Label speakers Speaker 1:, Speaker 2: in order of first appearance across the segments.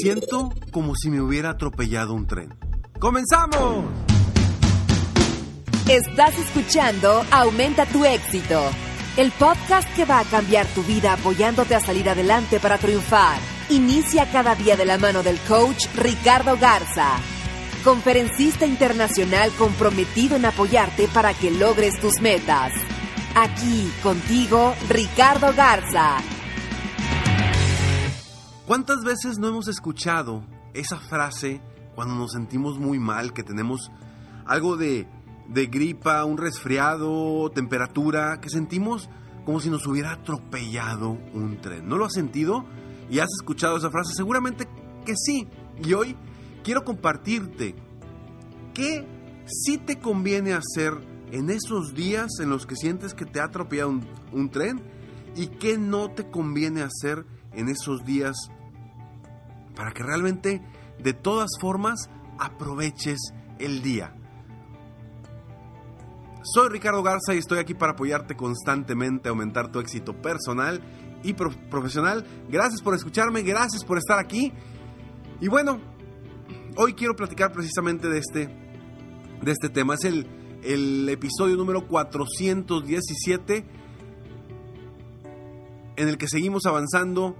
Speaker 1: Siento como si me hubiera atropellado un tren. ¡Comenzamos!
Speaker 2: Estás escuchando Aumenta tu éxito, el podcast que va a cambiar tu vida apoyándote a salir adelante para triunfar. Inicia cada día de la mano del coach Ricardo Garza, conferencista internacional comprometido en apoyarte para que logres tus metas. Aquí contigo, Ricardo Garza.
Speaker 1: ¿Cuántas veces no hemos escuchado esa frase cuando nos sentimos muy mal, que tenemos algo de, gripa, un resfriado, temperatura, que sentimos como si nos hubiera atropellado un tren? ¿No lo has sentido? ¿Y has escuchado esa frase? Seguramente que sí. Y hoy quiero compartirte qué sí te conviene hacer en esos días en los que sientes que te ha atropellado un, un tren y qué no te conviene hacer en esos días para que realmente de todas formas aproveches el día. Soy Ricardo Garza y estoy aquí para apoyarte constantemente a aumentar tu éxito personal y profesional. Gracias por escucharme, gracias por estar aquí. Y bueno, hoy quiero platicar precisamente de este, de este tema. Es el, el episodio número 417 en el que seguimos avanzando.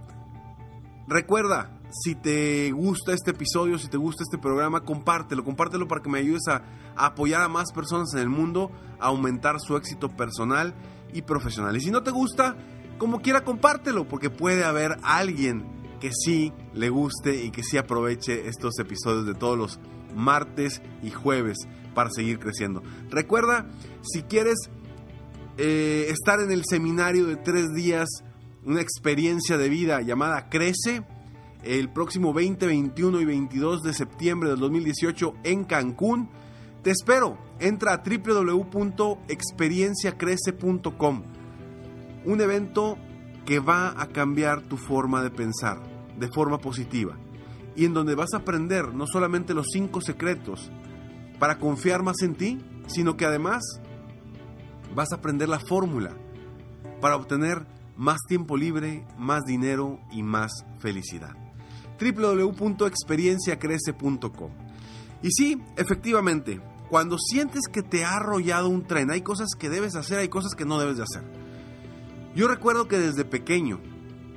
Speaker 1: Recuerda, si te gusta este episodio, si te gusta este programa, compártelo, compártelo para que me ayudes a, apoyar a más personas en el mundo, a aumentar su éxito personal y profesional. Y si no te gusta, como quiera, compártelo, porque puede haber alguien que sí le guste y que sí aproveche estos episodios de todos los martes y jueves para seguir creciendo. Recuerda, si quieres eh, estar en el seminario de tres días, una experiencia de vida llamada Crece, el próximo 20, 21 y 22 de septiembre del 2018 en Cancún. Te espero. Entra a www.experienciacrece.com. Un evento que va a cambiar tu forma de pensar de forma positiva y en donde vas a aprender no solamente los cinco secretos para confiar más en ti, sino que además vas a aprender la fórmula para obtener más tiempo libre, más dinero y más felicidad www.experienciacrece.com. Y sí, efectivamente, cuando sientes que te ha arrollado un tren, hay cosas que debes hacer, hay cosas que no debes de hacer. Yo recuerdo que desde pequeño,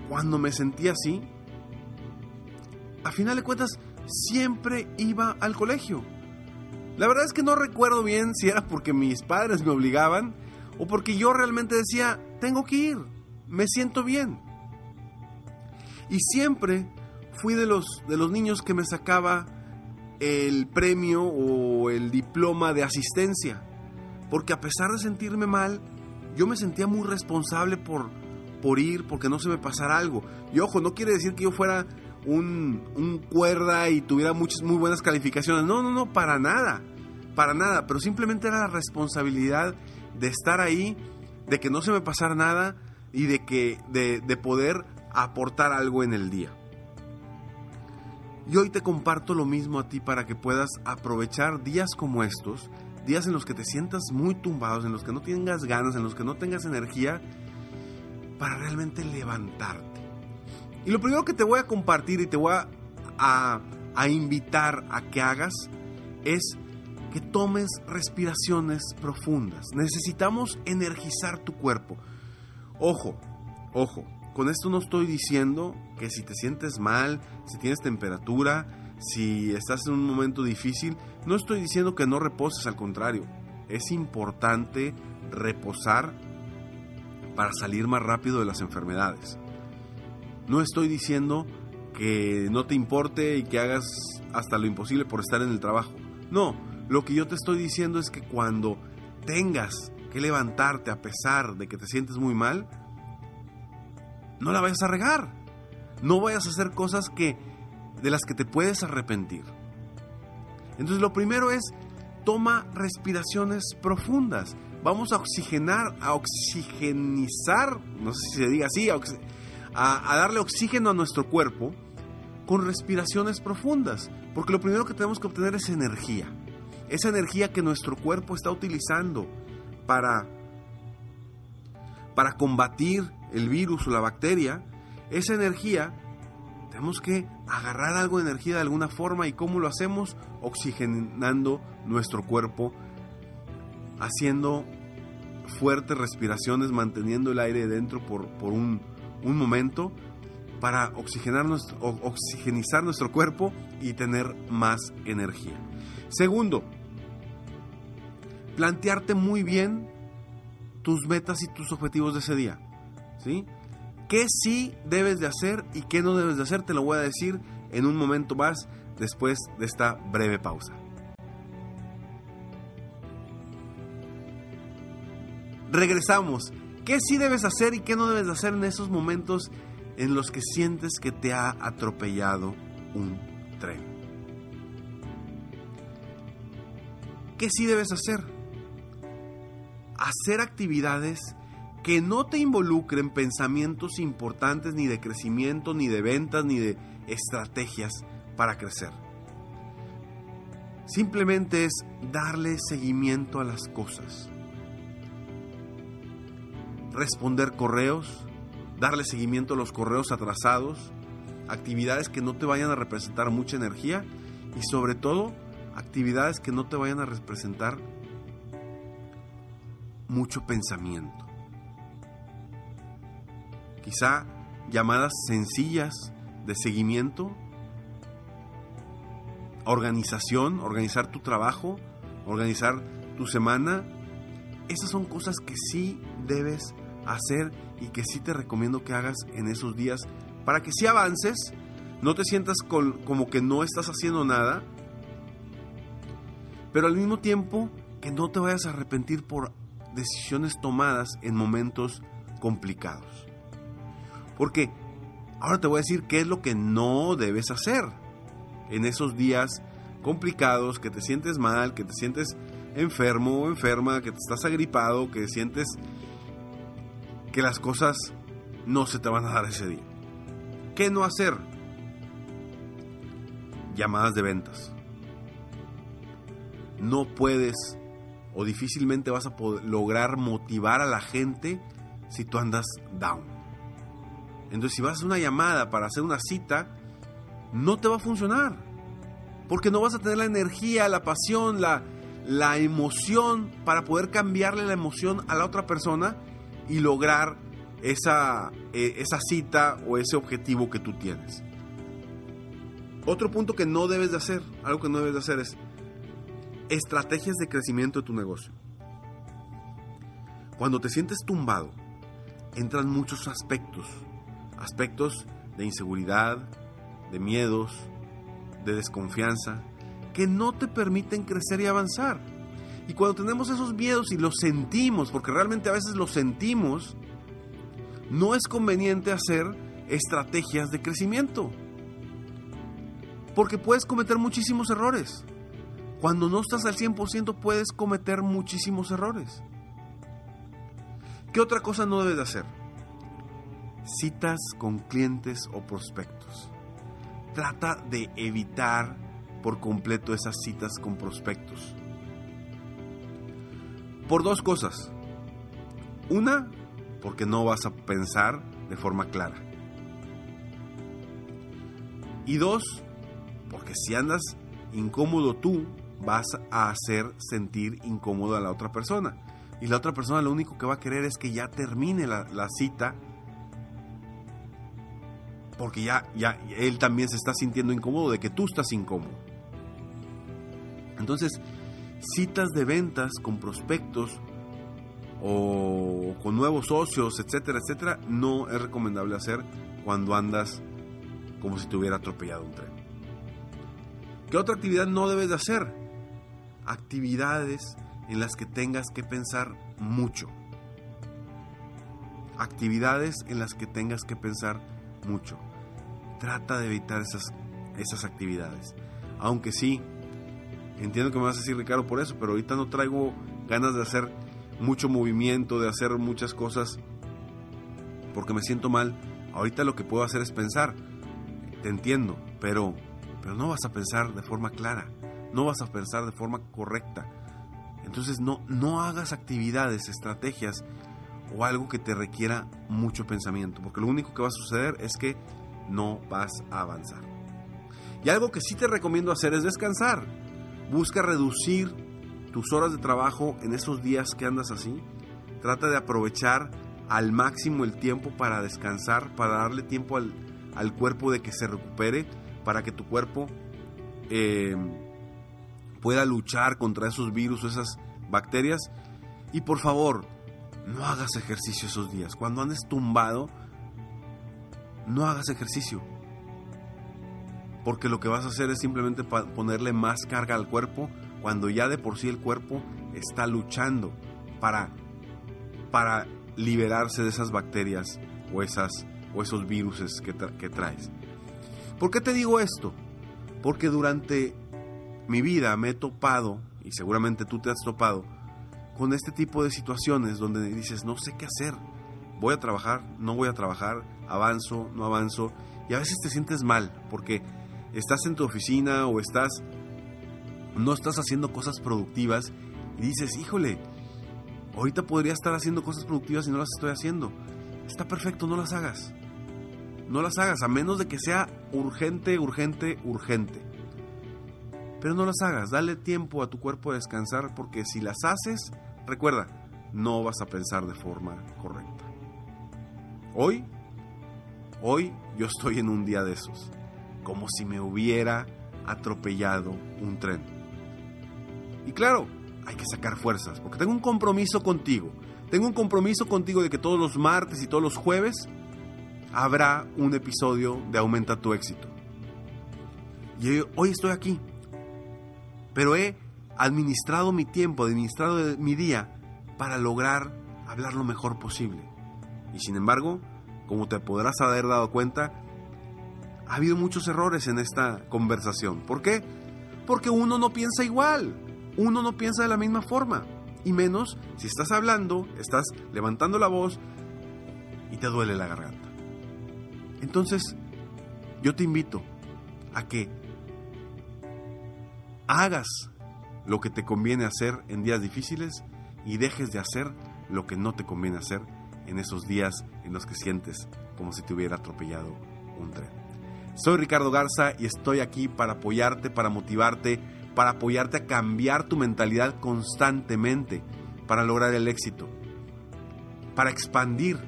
Speaker 1: cuando me sentía así, a final de cuentas, siempre iba al colegio. La verdad es que no recuerdo bien si era porque mis padres me obligaban o porque yo realmente decía, tengo que ir, me siento bien. Y siempre fui de los, de los niños que me sacaba el premio o el diploma de asistencia. Porque a pesar de sentirme mal, yo me sentía muy responsable por, por ir, porque no se me pasara algo. Y ojo, no quiere decir que yo fuera un, un cuerda y tuviera muchas, muy buenas calificaciones. No, no, no, para nada. Para nada. Pero simplemente era la responsabilidad de estar ahí, de que no se me pasara nada y de, que, de, de poder aportar algo en el día. Y hoy te comparto lo mismo a ti para que puedas aprovechar días como estos, días en los que te sientas muy tumbados, en los que no tengas ganas, en los que no tengas energía, para realmente levantarte. Y lo primero que te voy a compartir y te voy a, a, invitar a que hagas es que tomes respiraciones profundas. Necesitamos energizar tu cuerpo. Ojo, ojo, con esto no estoy diciendo que si te sientes mal, si tienes temperatura, si estás en un momento difícil, no estoy diciendo que no reposes, al contrario, es importante reposar para salir más rápido de las enfermedades. No estoy diciendo que no te importe y que hagas hasta lo imposible por estar en el trabajo. No, lo que yo te estoy diciendo es que cuando tengas que levantarte a pesar de que te sientes muy mal, no la vayas a regar. No vayas a hacer cosas que de las que te puedes arrepentir. Entonces lo primero es toma respiraciones profundas. Vamos a oxigenar, a oxigenizar, no sé si se diga así, a, darle oxígeno a nuestro cuerpo con respiraciones profundas. Porque lo primero que tenemos que obtener es energía. Esa energía que nuestro cuerpo está utilizando para, para combatir el virus o la bacteria, esa energía tenemos que agarrar algo de energía de alguna forma y cómo lo hacemos oxigenando nuestro cuerpo, haciendo fuertes respiraciones, manteniendo el aire dentro por, por un, un, momento para oxigenar nuestro, oxigenizar nuestro cuerpo y tener más energía. Segundo, plantearte muy bien tus metas y tus objetivos de ese día. ¿sí? ¿Qué sí debes de hacer y qué no debes de hacer? Te lo voy a decir en un momento más después de esta breve pausa. Regresamos. ¿Qué sí debes hacer y qué no debes de hacer en esos momentos en los que sientes que te ha atropellado un tren? ¿Qué sí debes hacer? Hacer actividades que no te involucren pensamientos importantes ni de crecimiento, ni de ventas, ni de estrategias para crecer. Simplemente es darle seguimiento a las cosas. Responder correos, darle seguimiento a los correos atrasados, actividades que no te vayan a representar mucha energía y sobre todo actividades que no te vayan a representar mucho pensamiento. Quizá llamadas sencillas de seguimiento, organización, organizar tu trabajo, organizar tu semana. Esas son cosas que sí debes hacer y que sí te recomiendo que hagas en esos días para que si avances, no te sientas como que no estás haciendo nada, pero al mismo tiempo que no te vayas a arrepentir por decisiones tomadas en momentos complicados. Porque ahora te voy a decir qué es lo que no debes hacer en esos días complicados, que te sientes mal, que te sientes enfermo o enferma, que te estás agripado, que sientes que las cosas no se te van a dar ese día. ¿Qué no hacer? Llamadas de ventas. No puedes o difícilmente vas a lograr motivar a la gente si tú andas down. Entonces, si vas a hacer una llamada para hacer una cita, no te va a funcionar. Porque no vas a tener la energía, la pasión, la, la emoción para poder cambiarle la emoción a la otra persona y lograr esa, eh, esa cita o ese objetivo que tú tienes. Otro punto que no debes de hacer, algo que no debes de hacer es estrategias de crecimiento de tu negocio. Cuando te sientes tumbado, entran muchos aspectos aspectos de inseguridad, de miedos, de desconfianza, que no te permiten crecer y avanzar. Y cuando tenemos esos miedos y los sentimos, porque realmente a veces los sentimos, no es conveniente hacer estrategias de crecimiento. Porque puedes cometer muchísimos errores. Cuando no estás al 100% puedes cometer muchísimos errores. ¿Qué otra cosa no debes de hacer? Citas con clientes o prospectos. Trata de evitar por completo esas citas con prospectos. Por dos cosas. Una, porque no vas a pensar de forma clara. Y dos, porque si andas incómodo tú, vas a hacer sentir incómodo a la otra persona. Y la otra persona lo único que va a querer es que ya termine la, la cita porque ya, ya él también se está sintiendo incómodo de que tú estás incómodo. Entonces, citas de ventas con prospectos o con nuevos socios, etcétera, etcétera, no es recomendable hacer cuando andas como si te hubiera atropellado un tren. ¿Qué otra actividad no debes de hacer? Actividades en las que tengas que pensar mucho. Actividades en las que tengas que pensar mucho. Trata de evitar esas, esas actividades. Aunque sí, entiendo que me vas a decir Ricardo por eso, pero ahorita no traigo ganas de hacer mucho movimiento, de hacer muchas cosas porque me siento mal. Ahorita lo que puedo hacer es pensar. Te entiendo, pero pero no vas a pensar de forma clara, no vas a pensar de forma correcta. Entonces no no hagas actividades, estrategias o algo que te requiera mucho pensamiento, porque lo único que va a suceder es que no vas a avanzar. Y algo que sí te recomiendo hacer es descansar. Busca reducir tus horas de trabajo en esos días que andas así. Trata de aprovechar al máximo el tiempo para descansar, para darle tiempo al, al cuerpo de que se recupere, para que tu cuerpo eh, pueda luchar contra esos virus o esas bacterias. Y por favor, no hagas ejercicio esos días. Cuando andes tumbado, no hagas ejercicio. Porque lo que vas a hacer es simplemente ponerle más carga al cuerpo cuando ya de por sí el cuerpo está luchando para, para liberarse de esas bacterias o, esas, o esos virus que, que traes. ¿Por qué te digo esto? Porque durante mi vida me he topado, y seguramente tú te has topado, con este tipo de situaciones donde dices, no sé qué hacer, voy a trabajar, no voy a trabajar, avanzo, no avanzo, y a veces te sientes mal porque estás en tu oficina o estás, no estás haciendo cosas productivas y dices, híjole, ahorita podría estar haciendo cosas productivas y no las estoy haciendo. Está perfecto, no las hagas. No las hagas, a menos de que sea urgente, urgente, urgente. Pero no las hagas, dale tiempo a tu cuerpo a descansar porque si las haces, recuerda, no vas a pensar de forma correcta. Hoy, hoy yo estoy en un día de esos, como si me hubiera atropellado un tren. Y claro, hay que sacar fuerzas, porque tengo un compromiso contigo. Tengo un compromiso contigo de que todos los martes y todos los jueves habrá un episodio de Aumenta tu éxito. Y hoy estoy aquí, pero he administrado mi tiempo, administrado mi día para lograr hablar lo mejor posible. Y sin embargo, como te podrás haber dado cuenta, ha habido muchos errores en esta conversación. ¿Por qué? Porque uno no piensa igual, uno no piensa de la misma forma. Y menos si estás hablando, estás levantando la voz y te duele la garganta. Entonces, yo te invito a que hagas lo que te conviene hacer en días difíciles y dejes de hacer lo que no te conviene hacer en esos días en los que sientes como si te hubiera atropellado un tren. Soy Ricardo Garza y estoy aquí para apoyarte, para motivarte, para apoyarte a cambiar tu mentalidad constantemente para lograr el éxito, para expandir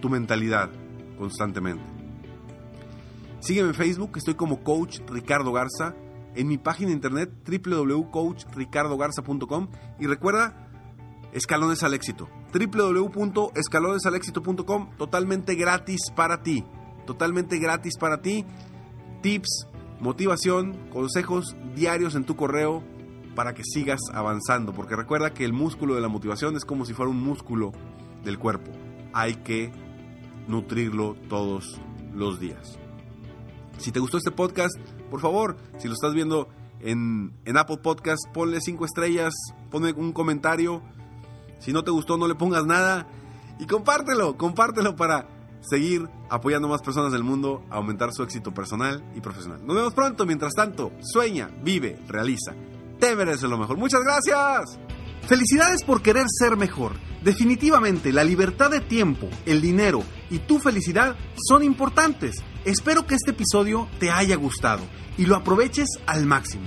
Speaker 1: tu mentalidad constantemente. Sígueme en Facebook, estoy como Coach Ricardo Garza, en mi página de internet www.coachricardogarza.com y recuerda Escalones al éxito. www.escalonesalexito.com totalmente gratis para ti. Totalmente gratis para ti. Tips, motivación, consejos diarios en tu correo para que sigas avanzando. Porque recuerda que el músculo de la motivación es como si fuera un músculo del cuerpo. Hay que nutrirlo todos los días. Si te gustó este podcast, por favor, si lo estás viendo en, en Apple Podcast, ponle cinco estrellas, ponle un comentario si no te gustó, no le pongas nada. Y compártelo, compártelo para seguir apoyando más personas del mundo a aumentar su éxito personal y profesional. Nos vemos pronto. Mientras tanto, sueña, vive, realiza. Te mereces lo mejor. Muchas gracias. Felicidades por querer ser mejor. Definitivamente, la libertad de tiempo, el dinero y tu felicidad son importantes. Espero que este episodio te haya gustado y lo aproveches al máximo.